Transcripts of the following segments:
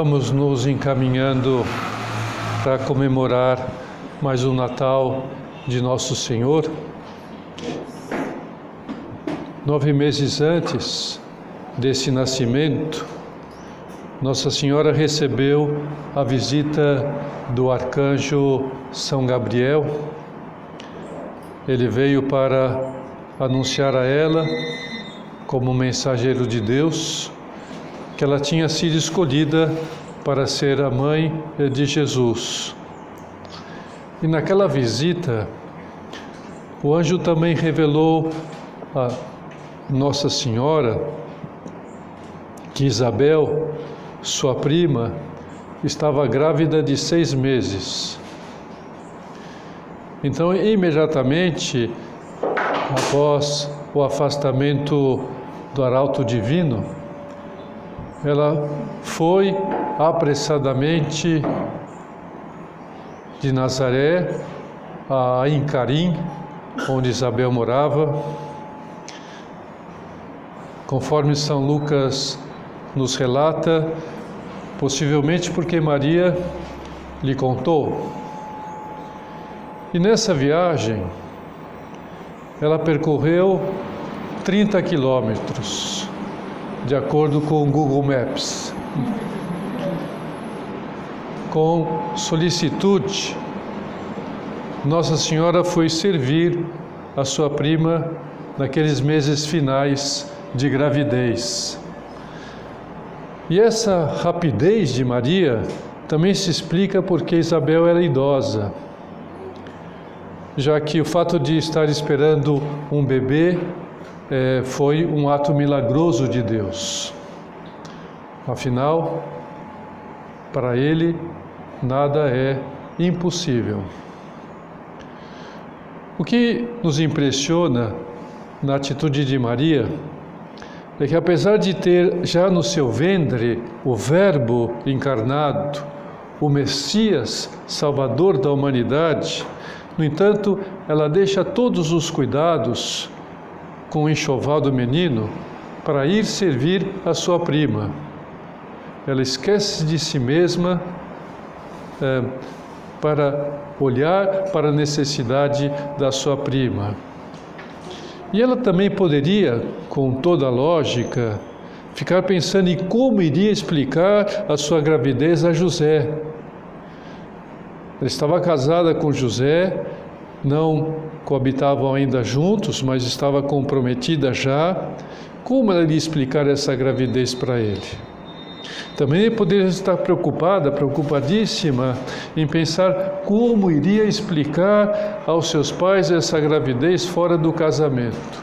Vamos nos encaminhando para comemorar mais um Natal de Nosso Senhor. Nove meses antes desse nascimento, Nossa Senhora recebeu a visita do arcanjo São Gabriel. Ele veio para anunciar a ela, como mensageiro de Deus, que ela tinha sido escolhida para ser a mãe de Jesus. E naquela visita, o anjo também revelou a Nossa Senhora que Isabel, sua prima, estava grávida de seis meses. Então, imediatamente após o afastamento do arauto divino, ela foi apressadamente de Nazaré a Incarim, onde Isabel morava. Conforme São Lucas nos relata, possivelmente porque Maria lhe contou. E nessa viagem, ela percorreu 30 quilômetros, de acordo com o Google Maps. Com solicitude, Nossa Senhora foi servir a sua prima naqueles meses finais de gravidez. E essa rapidez de Maria também se explica porque Isabel era idosa, já que o fato de estar esperando um bebê é, foi um ato milagroso de Deus. Afinal, para Ele, nada é impossível. O que nos impressiona na atitude de Maria é que, apesar de ter já no seu ventre o Verbo encarnado, o Messias, Salvador da humanidade, no entanto, ela deixa todos os cuidados com o enxoval do menino para ir servir a sua prima. Ela esquece de si mesma é, para olhar para a necessidade da sua prima. E ela também poderia, com toda a lógica, ficar pensando em como iria explicar a sua gravidez a José. Ela estava casada com José, não coabitavam ainda juntos, mas estava comprometida já. Como ela iria explicar essa gravidez para ele? Também poderia estar preocupada, preocupadíssima em pensar como iria explicar aos seus pais essa gravidez fora do casamento.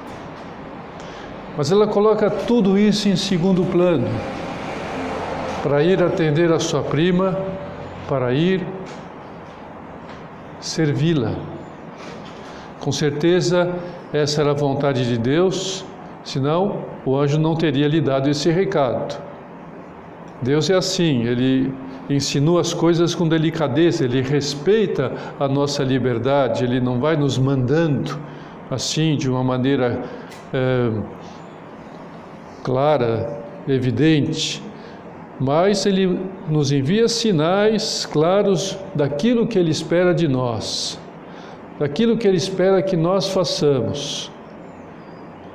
Mas ela coloca tudo isso em segundo plano, para ir atender a sua prima, para ir servi-la. Com certeza, essa era a vontade de Deus, senão o anjo não teria lhe dado esse recado. Deus é assim, ele insinua as coisas com delicadeza, ele respeita a nossa liberdade, ele não vai nos mandando assim, de uma maneira é, clara, evidente, mas ele nos envia sinais claros daquilo que ele espera de nós daquilo que Ele espera que nós façamos.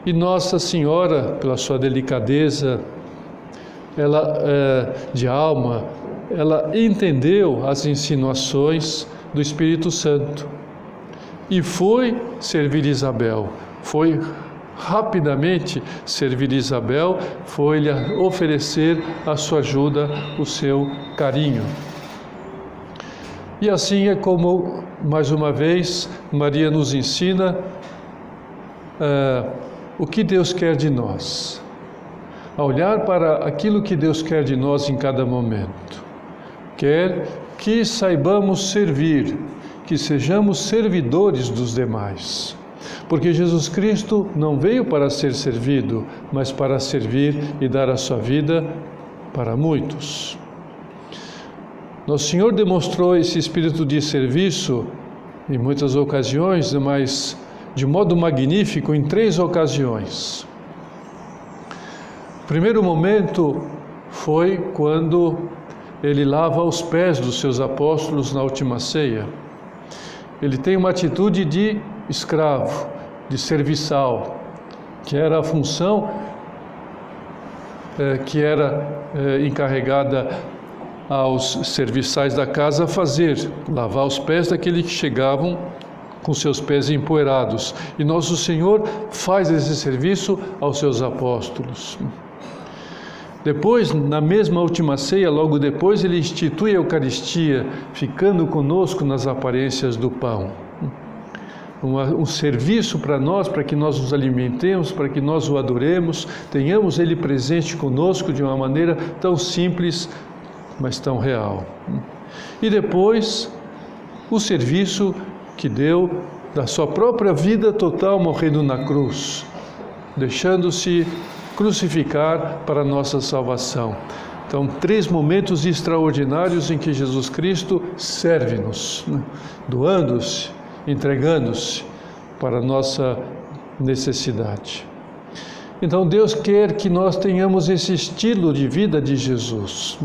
E Nossa Senhora, pela sua delicadeza, ela é, de alma, ela entendeu as insinuações do Espírito Santo e foi servir Isabel. Foi rapidamente servir Isabel, foi lhe oferecer a sua ajuda, o seu carinho. E assim é como, mais uma vez, Maria nos ensina uh, o que Deus quer de nós. A olhar para aquilo que Deus quer de nós em cada momento. Quer que saibamos servir, que sejamos servidores dos demais. Porque Jesus Cristo não veio para ser servido, mas para servir e dar a sua vida para muitos. Nosso Senhor demonstrou esse espírito de serviço em muitas ocasiões, mas de modo magnífico em três ocasiões. O primeiro momento foi quando ele lava os pés dos seus apóstolos na última ceia. Ele tem uma atitude de escravo, de serviçal, que era a função eh, que era eh, encarregada aos serviçais da casa fazer, lavar os pés daqueles que chegavam com seus pés empoeirados. E nosso Senhor faz esse serviço aos seus apóstolos. Depois, na mesma última ceia, logo depois, ele institui a Eucaristia, ficando conosco nas aparências do pão. Um, um serviço para nós, para que nós nos alimentemos, para que nós o adoremos, tenhamos ele presente conosco de uma maneira tão simples, mas tão real. E depois, o serviço que deu da sua própria vida total morrendo na cruz, deixando-se crucificar para nossa salvação. Então, três momentos extraordinários em que Jesus Cristo serve-nos, né? doando-se, entregando-se para nossa necessidade. Então, Deus quer que nós tenhamos esse estilo de vida de Jesus,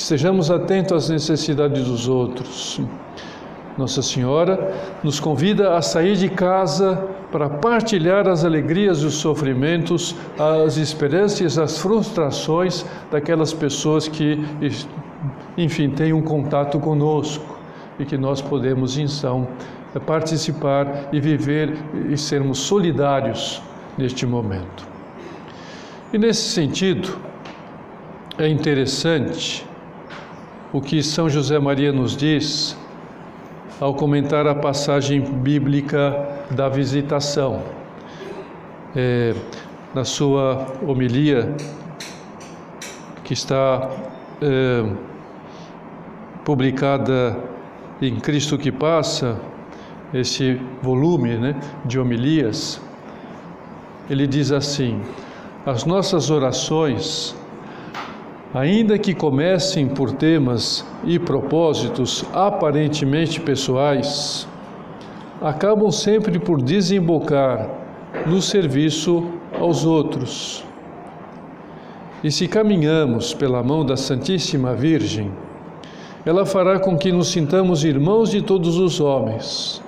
que estejamos atentos às necessidades dos outros. Nossa Senhora nos convida a sair de casa para partilhar as alegrias e os sofrimentos, as esperanças as frustrações daquelas pessoas que, enfim, têm um contato conosco e que nós podemos, então, participar e viver e sermos solidários neste momento. E nesse sentido, é interessante o que São José Maria nos diz ao comentar a passagem bíblica da visitação. É, na sua homilia, que está é, publicada em Cristo que Passa, esse volume né, de homilias, ele diz assim: as nossas orações Ainda que comecem por temas e propósitos aparentemente pessoais, acabam sempre por desembocar no serviço aos outros. E se caminhamos pela mão da Santíssima Virgem, ela fará com que nos sintamos irmãos de todos os homens,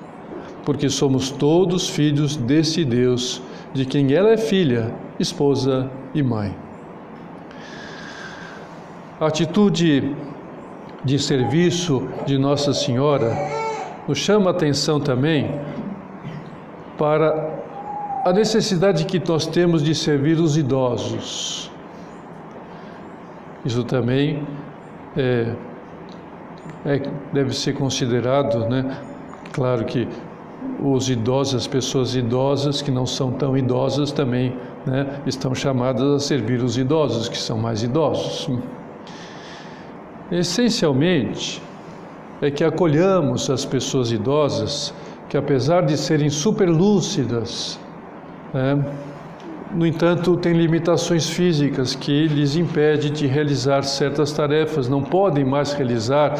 porque somos todos filhos desse Deus, de quem ela é filha, esposa e mãe. A atitude de serviço de Nossa Senhora nos chama a atenção também para a necessidade que nós temos de servir os idosos. Isso também é, é, deve ser considerado, né? Claro que os idosos, as pessoas idosas que não são tão idosas também né, estão chamadas a servir os idosos, que são mais idosos. Essencialmente, é que acolhamos as pessoas idosas que, apesar de serem superlúcidas, né, no entanto, têm limitações físicas que lhes impedem de realizar certas tarefas, não podem mais realizar.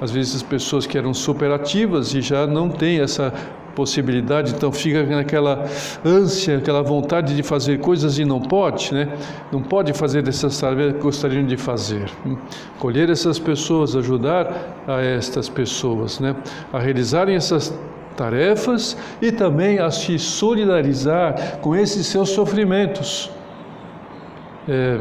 Às vezes, pessoas que eram superativas e já não têm essa possibilidade, então fica naquela ânsia, aquela vontade de fazer coisas e não pode, né? Não pode fazer essas tarefas que gostariam de fazer. Colher essas pessoas, ajudar a estas pessoas, né? A realizarem essas tarefas e também a se solidarizar com esses seus sofrimentos. É,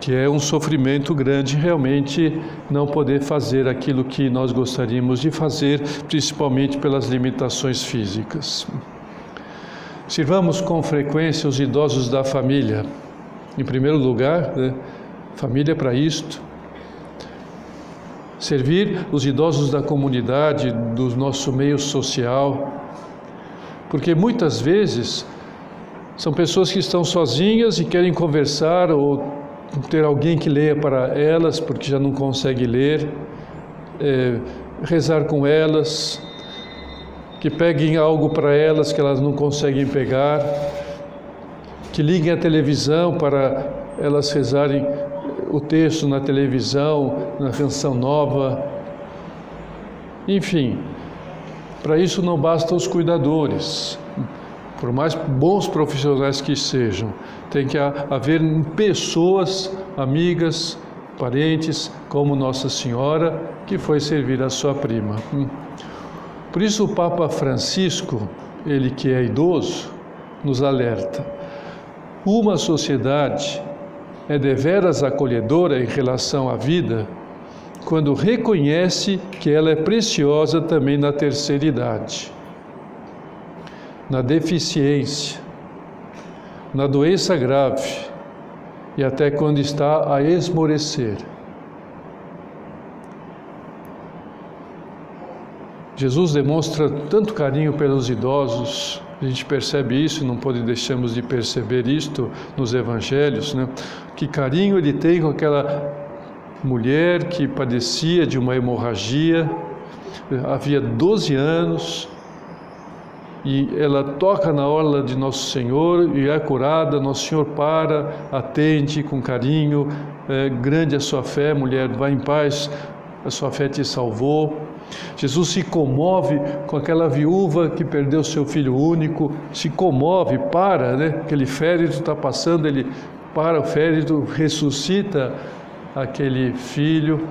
que é um sofrimento grande realmente não poder fazer aquilo que nós gostaríamos de fazer, principalmente pelas limitações físicas. Sirvamos com frequência os idosos da família. Em primeiro lugar, né, família para isto. Servir os idosos da comunidade, do nosso meio social, porque muitas vezes são pessoas que estão sozinhas e querem conversar ou ter alguém que leia para elas, porque já não consegue ler, é, rezar com elas, que peguem algo para elas que elas não conseguem pegar, que liguem a televisão para elas rezarem o texto na televisão, na canção nova. Enfim, para isso não bastam os cuidadores por mais bons profissionais que sejam, tem que haver pessoas amigas parentes, como Nossa Senhora, que foi servir a sua prima. Hum. Por isso o Papa Francisco, ele que é idoso, nos alerta. Uma sociedade é deveras acolhedora em relação à vida quando reconhece que ela é preciosa também na terceira idade, na deficiência, na doença grave e até quando está a esmorecer. Jesus demonstra tanto carinho pelos idosos, a gente percebe isso, não pode deixarmos de perceber isto nos evangelhos, né? Que carinho ele tem com aquela mulher que padecia de uma hemorragia, havia 12 anos, e ela toca na orla de Nosso Senhor e é curada. Nosso Senhor para, atende com carinho, é, grande a sua fé, mulher, vá em paz, a sua fé te salvou. Jesus se comove com aquela viúva que perdeu seu filho único, se comove, para, né? Aquele férito está passando, ele para o férito, ressuscita aquele filho.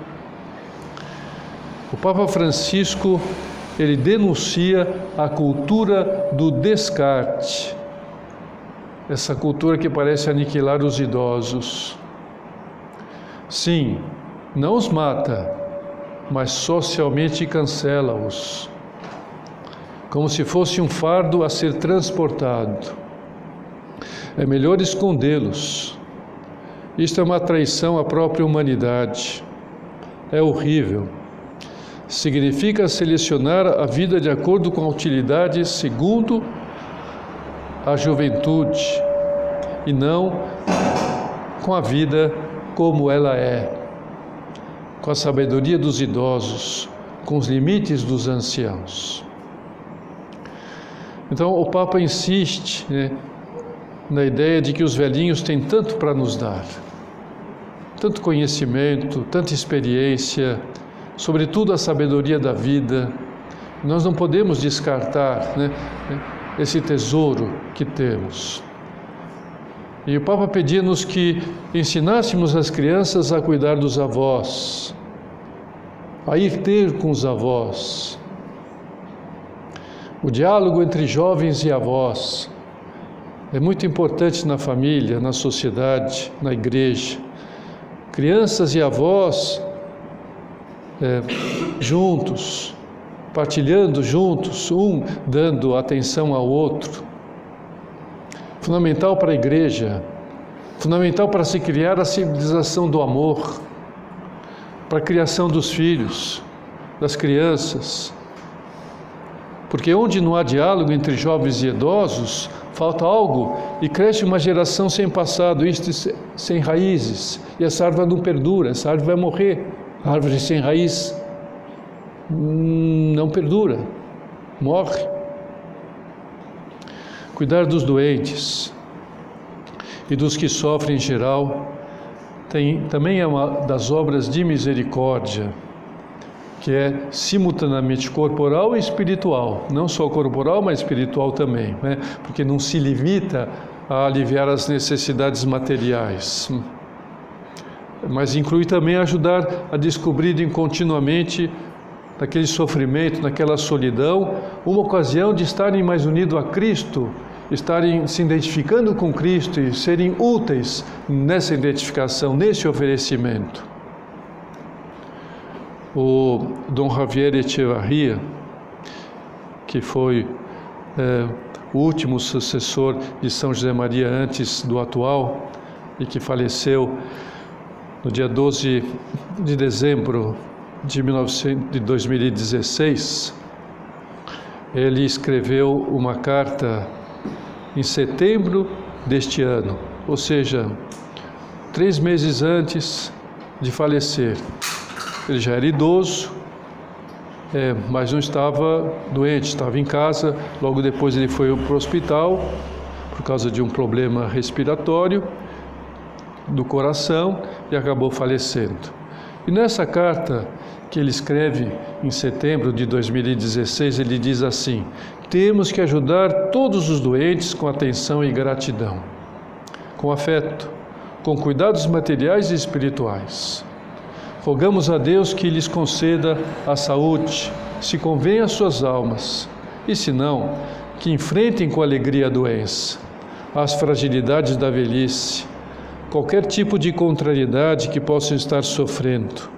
O Papa Francisco ele denuncia a cultura do descarte, essa cultura que parece aniquilar os idosos. Sim, não os mata, mas socialmente cancela-os, como se fosse um fardo a ser transportado. É melhor escondê-los. Isto é uma traição à própria humanidade. É horrível significa selecionar a vida de acordo com a utilidade segundo a juventude e não com a vida como ela é, com a sabedoria dos idosos, com os limites dos anciãos. Então o Papa insiste né, na ideia de que os velhinhos têm tanto para nos dar, tanto conhecimento, tanta experiência, sobretudo a sabedoria da vida. Nós não podemos descartar né, esse tesouro que temos. E o Papa pedia-nos que ensinássemos as crianças a cuidar dos avós, a ir ter com os avós. O diálogo entre jovens e avós é muito importante na família, na sociedade, na igreja. Crianças e avós é, juntos, partilhando juntos, um dando atenção ao outro. Fundamental para a igreja, fundamental para se criar a civilização do amor, para a criação dos filhos, das crianças. Porque onde não há diálogo entre jovens e idosos, falta algo e cresce uma geração sem passado, isto sem raízes, e essa árvore não perdura, essa árvore vai morrer. Árvore sem raiz não perdura, morre. Cuidar dos doentes e dos que sofrem em geral tem, também é uma das obras de misericórdia, que é simultaneamente corporal e espiritual, não só corporal, mas espiritual também, né? porque não se limita a aliviar as necessidades materiais mas inclui também ajudar a descobrir continuamente naquele sofrimento, naquela solidão, uma ocasião de estarem mais unidos a Cristo, estarem se identificando com Cristo e serem úteis nessa identificação, nesse oferecimento. O Dom Javier Echevarria, que foi é, o último sucessor de São José Maria antes do atual e que faleceu no dia 12 de dezembro de, 1900, de 2016, ele escreveu uma carta em setembro deste ano, ou seja, três meses antes de falecer. Ele já era idoso, é, mas não estava doente, estava em casa. Logo depois ele foi para o hospital por causa de um problema respiratório do coração e acabou falecendo. E nessa carta que ele escreve em setembro de 2016, ele diz assim: Temos que ajudar todos os doentes com atenção e gratidão, com afeto, com cuidados materiais e espirituais. Rogamos a Deus que lhes conceda a saúde, se convém às suas almas, e se não, que enfrentem com alegria a doença, as fragilidades da velhice, qualquer tipo de contrariedade que possam estar sofrendo,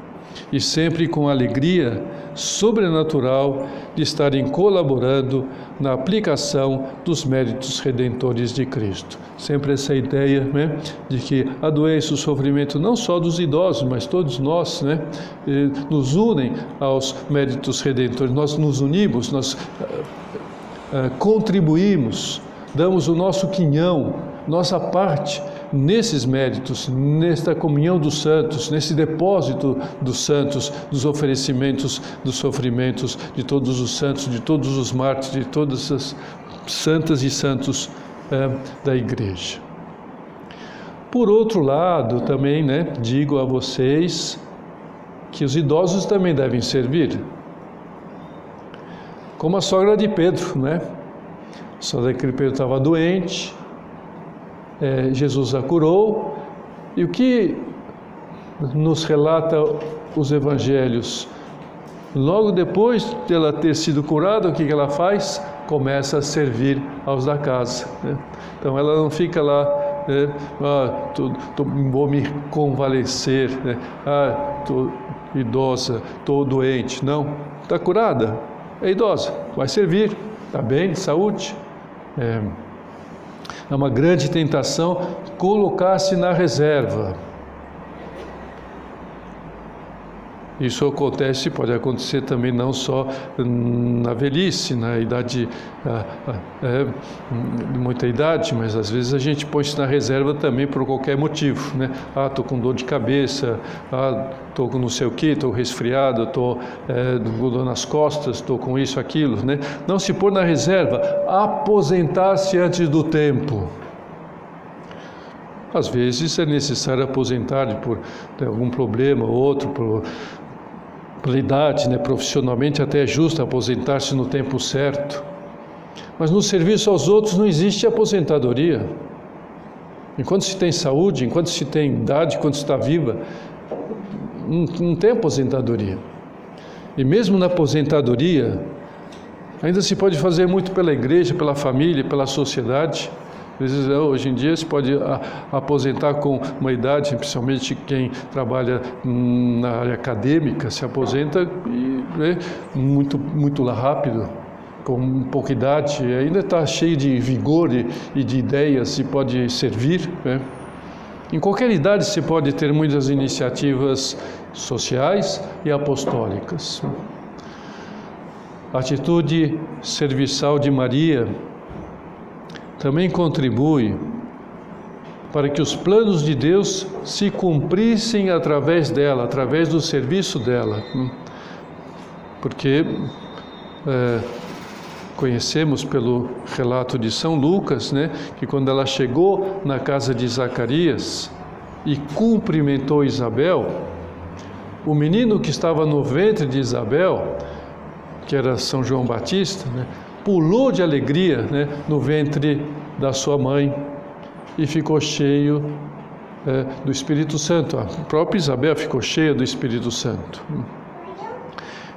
e sempre com alegria sobrenatural de estarem colaborando na aplicação dos méritos redentores de Cristo. Sempre essa ideia né, de que a doença, o sofrimento, não só dos idosos, mas todos nós, né, nos unem aos méritos redentores. Nós nos unimos, nós uh, uh, contribuímos, damos o nosso quinhão, nossa parte nesses méritos, nesta comunhão dos santos, nesse depósito dos santos, dos oferecimentos, dos sofrimentos de todos os santos, de todos os mártires, de todas as santas e santos é, da igreja. Por outro lado, também, né, digo a vocês que os idosos também devem servir. Como a sogra de Pedro, né? A sogra de Pedro estava doente, é, Jesus a curou. E o que nos relata os evangelhos? Logo depois de ela ter sido curada, o que ela faz? Começa a servir aos da casa. Né? Então ela não fica lá, né? ah, tô, tô, vou me convalescer, né? ah, estou idosa, estou doente. Não, está curada, é idosa, vai servir, está bem, de saúde. É, é uma grande tentação colocar-se na reserva. Isso acontece, pode acontecer também não só na velhice, na idade, é, muita idade, mas às vezes a gente põe-se na reserva também por qualquer motivo, né? Ah, estou com dor de cabeça, ah, estou com não sei o que, estou resfriado, estou é, com dor nas costas, estou com isso, aquilo, né? Não se pôr na reserva, aposentar-se antes do tempo. Às vezes é necessário aposentar por algum problema ou outro, por idade, né, profissionalmente até é justo aposentar-se no tempo certo. Mas no serviço aos outros não existe aposentadoria. Enquanto se tem saúde, enquanto se tem idade, enquanto se está viva, não, não tem aposentadoria. E mesmo na aposentadoria, ainda se pode fazer muito pela igreja, pela família, pela sociedade. É, hoje em dia se pode aposentar com uma idade, principalmente quem trabalha na área acadêmica, se aposenta e, né, muito, muito rápido, com pouca idade, ainda está cheio de vigor e, e de ideias e pode servir. Né? Em qualquer idade se pode ter muitas iniciativas sociais e apostólicas. A atitude serviçal de Maria também contribui para que os planos de Deus se cumprissem através dela, através do serviço dela. Porque é, conhecemos pelo relato de São Lucas, né, que quando ela chegou na casa de Zacarias e cumprimentou Isabel, o menino que estava no ventre de Isabel, que era São João Batista, né, pulou de alegria né, no ventre da sua mãe e ficou cheio é, do Espírito Santo. A própria Isabel ficou cheia do Espírito Santo.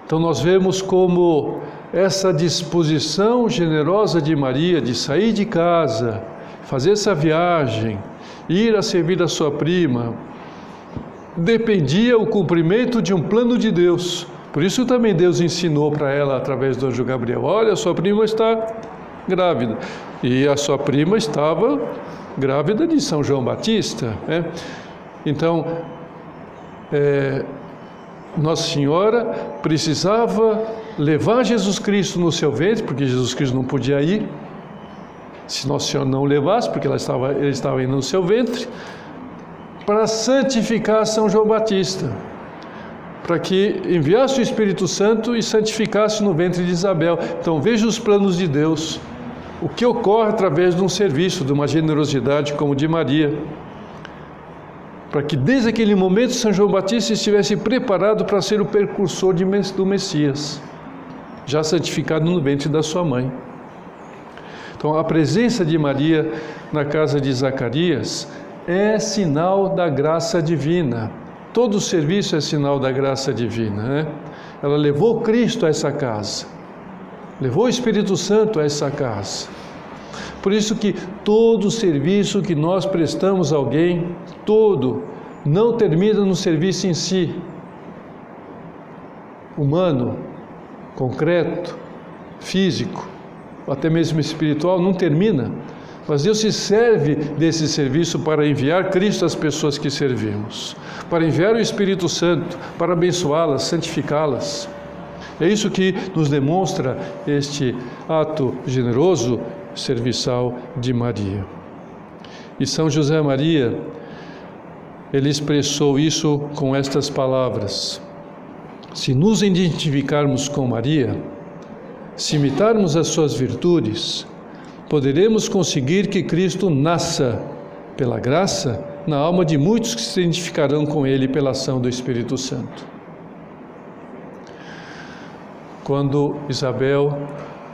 Então nós vemos como essa disposição generosa de Maria de sair de casa, fazer essa viagem, ir a servir a sua prima, dependia o cumprimento de um plano de Deus por isso também Deus ensinou para ela através do anjo Gabriel: olha, sua prima está grávida. E a sua prima estava grávida de São João Batista. Né? Então, é, Nossa Senhora precisava levar Jesus Cristo no seu ventre, porque Jesus Cristo não podia ir. Se Nossa Senhora não levasse, porque ela estava, ele estava indo no seu ventre, para santificar São João Batista para que enviasse o Espírito Santo e santificasse no ventre de Isabel. Então veja os planos de Deus, o que ocorre através de um serviço, de uma generosidade como de Maria, para que desde aquele momento São João Batista estivesse preparado para ser o precursor do Messias, já santificado no ventre da sua mãe. Então a presença de Maria na casa de Zacarias é sinal da graça divina Todo serviço é sinal da graça divina. Né? Ela levou Cristo a essa casa, levou o Espírito Santo a essa casa. Por isso que todo serviço que nós prestamos a alguém, todo, não termina no serviço em si, humano, concreto, físico, até mesmo espiritual, não termina. Mas Deus se serve desse serviço para enviar Cristo às pessoas que servimos, para enviar o Espírito Santo, para abençoá-las, santificá-las. É isso que nos demonstra este ato generoso, serviçal de Maria. E São José Maria, ele expressou isso com estas palavras: Se nos identificarmos com Maria, se imitarmos as suas virtudes, poderemos conseguir que Cristo nasça, pela graça, na alma de muitos que se identificarão com Ele pela ação do Espírito Santo. Quando Isabel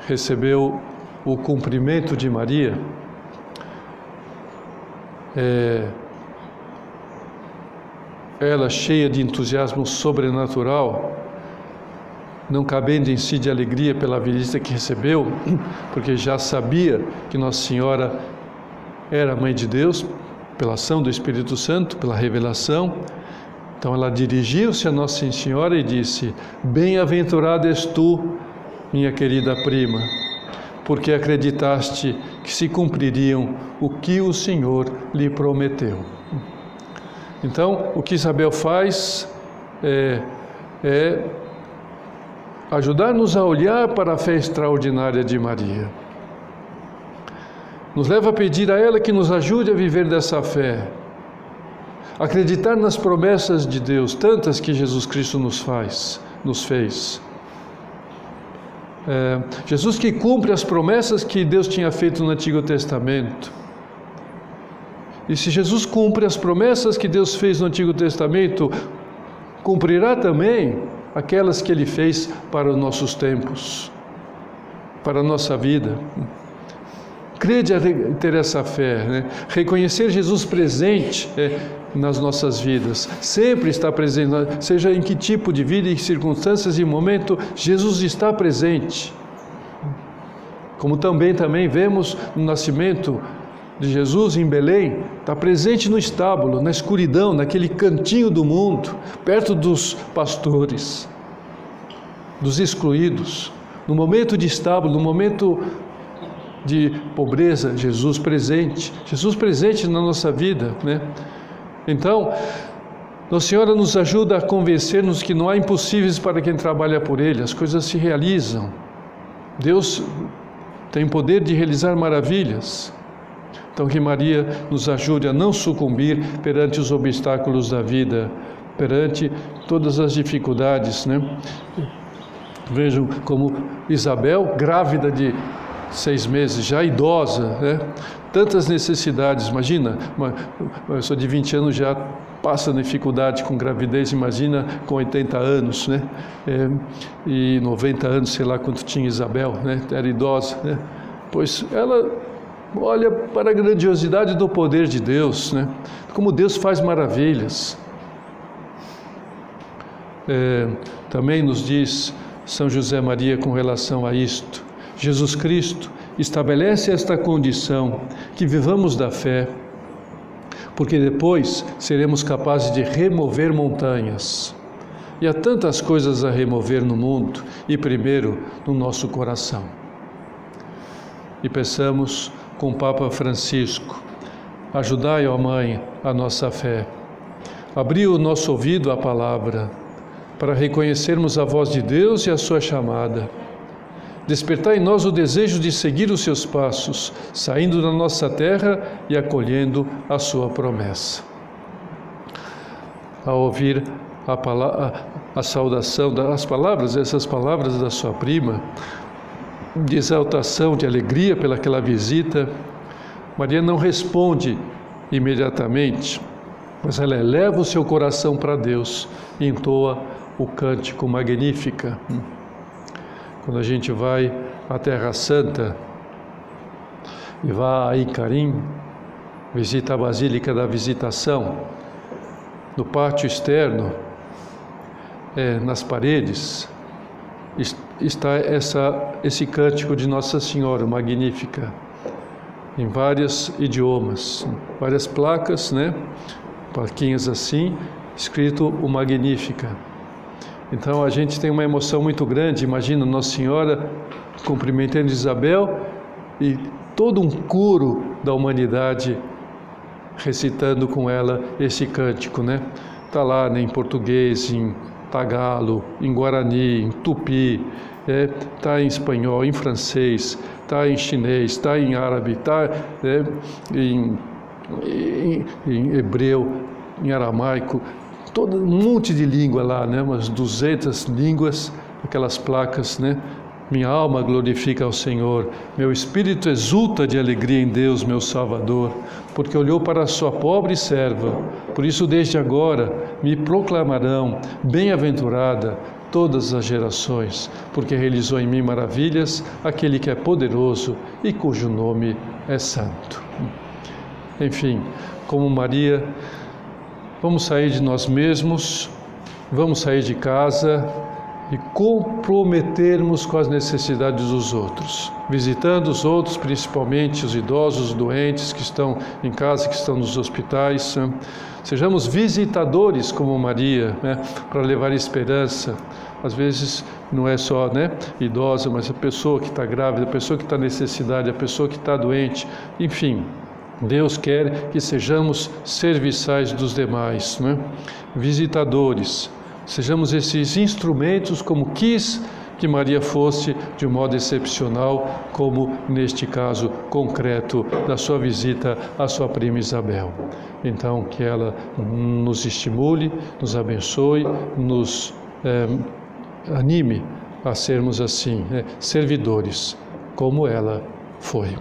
recebeu o cumprimento de Maria, é, ela cheia de entusiasmo sobrenatural, não cabendo em si de alegria pela visita que recebeu, porque já sabia que Nossa Senhora era mãe de Deus, pela ação do Espírito Santo, pela revelação. Então ela dirigiu-se a Nossa Senhora e disse: Bem-aventurada és tu, minha querida prima, porque acreditaste que se cumpririam o que o Senhor lhe prometeu. Então, o que Isabel faz é, é ajudar-nos a olhar para a fé extraordinária de Maria. Nos leva a pedir a ela que nos ajude a viver dessa fé, acreditar nas promessas de Deus, tantas que Jesus Cristo nos faz, nos fez. É, Jesus que cumpre as promessas que Deus tinha feito no Antigo Testamento. E se Jesus cumpre as promessas que Deus fez no Antigo Testamento, cumprirá também aquelas que Ele fez para os nossos tempos, para a nossa vida. Crede a ter essa fé, né? reconhecer Jesus presente é, nas nossas vidas, sempre está presente, seja em que tipo de vida, em circunstâncias e momento, Jesus está presente. Como também também vemos no nascimento de Jesus em Belém está presente no estábulo, na escuridão, naquele cantinho do mundo, perto dos pastores, dos excluídos. No momento de estábulo, no momento de pobreza, Jesus presente, Jesus presente na nossa vida, né? Então, Nossa Senhora nos ajuda a convencer-nos que não há impossíveis para quem trabalha por Ele, as coisas se realizam. Deus tem poder de realizar maravilhas. Então, que Maria nos ajude a não sucumbir perante os obstáculos da vida, perante todas as dificuldades, né? Vejam como Isabel, grávida de seis meses, já idosa, né? tantas necessidades. Imagina, uma, pessoa de 20 anos já passa dificuldade com gravidez, imagina com 80 anos, né? É, e 90 anos, sei lá quanto tinha Isabel, né? Era idosa, né? Pois ela olha para a grandiosidade do poder de Deus, né? como Deus faz maravilhas. É, também nos diz São José Maria com relação a isto: Jesus Cristo estabelece esta condição que vivamos da fé, porque depois seremos capazes de remover montanhas. E há tantas coisas a remover no mundo e primeiro no nosso coração. E peçamos com o Papa Francisco. Ajudai, ó Mãe, a nossa fé. Abri o nosso ouvido à palavra, para reconhecermos a voz de Deus e a sua chamada. Despertai em nós o desejo de seguir os seus passos, saindo da nossa terra e acolhendo a sua promessa. Ao ouvir a, a, a saudação, as palavras, essas palavras da sua prima, de exaltação, de alegria pelaquela visita, Maria não responde imediatamente, mas ela eleva o seu coração para Deus e entoa o cântico Magnífica. Quando a gente vai à Terra Santa e vai a Icarim, visita a Basílica da Visitação, no pátio externo, é, nas paredes, está essa, esse cântico de Nossa Senhora Magnífica, em vários idiomas, várias placas, né? plaquinhas assim, escrito o Magnífica. Então a gente tem uma emoção muito grande, imagina Nossa Senhora cumprimentando Isabel e todo um coro da humanidade recitando com ela esse cântico, né? Tá lá né, em português, em tagalo, em guarani, em tupi, é, tá em espanhol, em francês, tá em chinês, tá em árabe, tá é, em, em, em hebreu, em aramaico, todo um monte de língua lá, né? Umas 200 línguas, aquelas placas, né? Minha alma glorifica ao Senhor, meu espírito exulta de alegria em Deus, meu Salvador, porque olhou para a sua pobre serva. Por isso, desde agora, me proclamarão bem-aventurada todas as gerações, porque realizou em mim maravilhas aquele que é poderoso e cujo nome é santo. Enfim, como Maria, vamos sair de nós mesmos, vamos sair de casa e comprometermos com as necessidades dos outros, visitando os outros, principalmente os idosos, os doentes que estão em casa, que estão nos hospitais. Né? Sejamos visitadores como Maria, né? para levar esperança. Às vezes não é só né, idosa, mas a pessoa que está grávida, a pessoa que está necessidade, a pessoa que está doente, enfim. Deus quer que sejamos serviçais dos demais, né? visitadores Sejamos esses instrumentos como quis que Maria fosse de um modo excepcional, como neste caso concreto da sua visita à sua prima Isabel. Então, que ela nos estimule, nos abençoe, nos eh, anime a sermos assim, né, servidores, como ela foi.